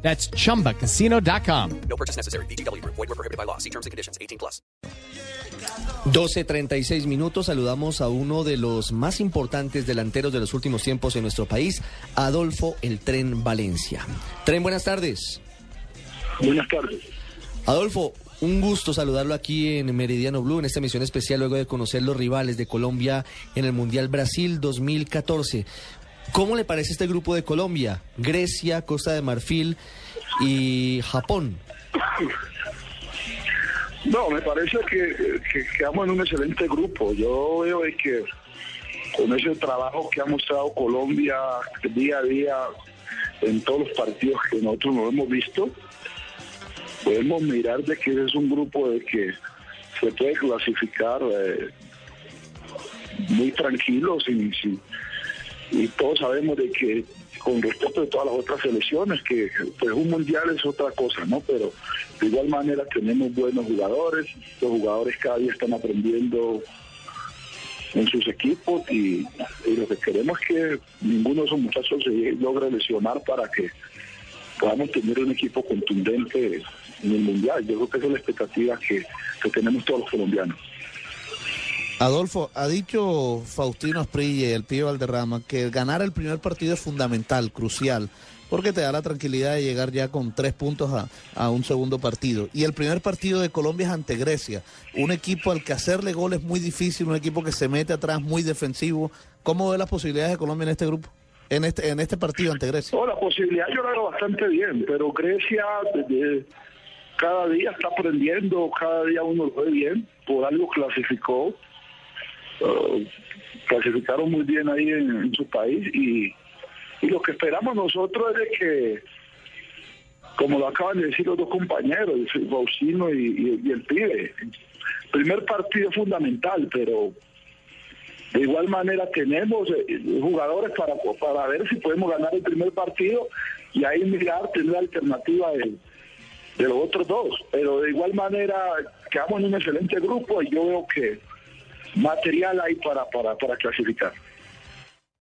That's chumbacasino.com. No purchase necessary. BGW. Void were prohibited by law. See terms and conditions. 18 plus. 12.36 minutos, saludamos a uno de los más importantes delanteros de los últimos tiempos en nuestro país, Adolfo El Tren Valencia. Tren, buenas tardes. Buenas tardes. Adolfo, un gusto saludarlo aquí en Meridiano Blue, en esta emisión especial luego de conocer los rivales de Colombia en el Mundial Brasil 2014. ¿Cómo le parece este grupo de Colombia? Grecia, Costa de Marfil y Japón. No, me parece que, que quedamos en un excelente grupo. Yo veo que con ese trabajo que ha mostrado Colombia día a día en todos los partidos que nosotros nos hemos visto, podemos mirar de que es un grupo de que se puede clasificar eh, muy tranquilo sin, sin- y todos sabemos de que con respecto de todas las otras selecciones que pues un mundial es otra cosa no pero de igual manera tenemos buenos jugadores los jugadores cada día están aprendiendo en sus equipos y, y lo que queremos es que ninguno de esos muchachos se logre lesionar para que podamos tener un equipo contundente en el mundial. Yo creo que esa es la expectativa que, que tenemos todos los colombianos Adolfo, ha dicho Faustino Asprille, el pibe Valderrama, que ganar el primer partido es fundamental, crucial, porque te da la tranquilidad de llegar ya con tres puntos a, un segundo partido. Y el primer partido de Colombia es ante Grecia, un equipo al que hacerle gol es muy difícil, un equipo que se mete atrás muy defensivo. ¿Cómo ve las posibilidades de Colombia en este grupo, en este, en este partido ante Grecia? No, la posibilidad yo la bastante bien, pero Grecia desde cada día está aprendiendo, cada día uno lo ve bien, por algo clasificó, eh, clasificaron muy bien ahí en, su país y, lo que esperamos nosotros es de que, como lo acaban de decir los dos compañeros, Faustino y, y- y el pibe, primer partido fundamental, pero de igual manera tenemos eh, jugadores para, para ver si podemos ganar el primer partido y ahí mirar, tener la alternativa de, de los otros dos. Pero de igual manera quedamos en un excelente grupo y yo veo que material hay para, para, para clasificar.